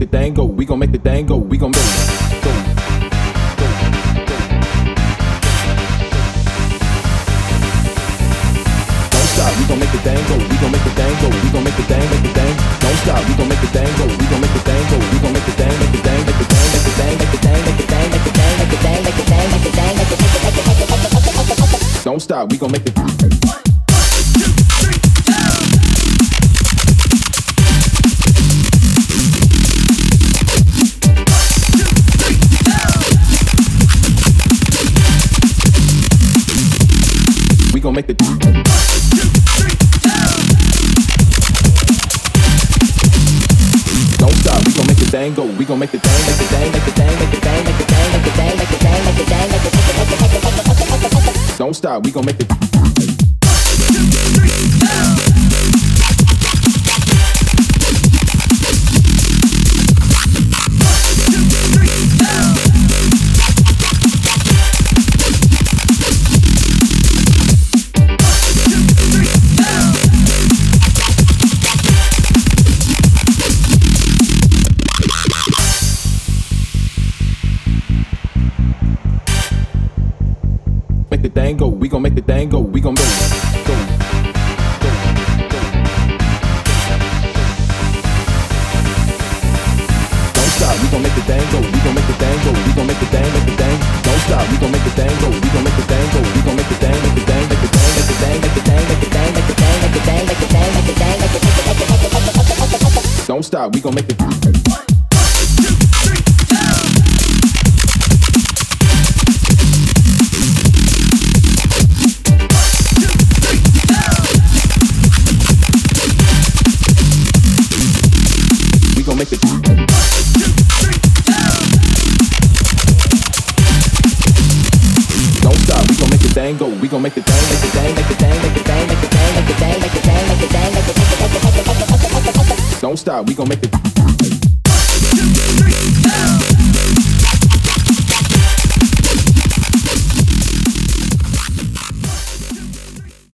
the thing go. We gon' make the thing go. We gon' make it go. Don't stop. We gon' make the thing go. We gon' make the thing go. We gon' make the thing, make the thing. Don't stop. We gon' make the thing go. We gon' make the thing go. We gon' make the thing, make the thing, make the thing, make the thing, make the thing, make the thing, make the thing, make the thing, make the thing, make the thing, make the thing. Don't stop. We gon' make the We gon' make the Don't stop, we gon' make the thing go. We gon' make the thing, make the thing, make the thing, make the thing, make the thing, make the thing, make the thing, make the thing, make the thing. Don't stop, we gon' make the thing go. We gon' make the thing go. We gon' make it go. Don't stop, we gon' make the thing go. We gon' make the thing go. We gon' make the thing, make the thing. Don't stop, we gon' make the thing go. We gon' make the thing go. We gon' make the thing, make the thing, make the thing, make the thing, make the thing, make the thing, make the thing, make the thing, make the thing, make the thing, make the thing. Don't stop, we gon' make the We gon' make the Don't stop, we gon' make the thing go. We gon' make the thing, make the thing, make the thing, make the thing, make the thing, make the thing, make the thing, make the thing, make the thing, make the thing. Don't stop, we gon' make the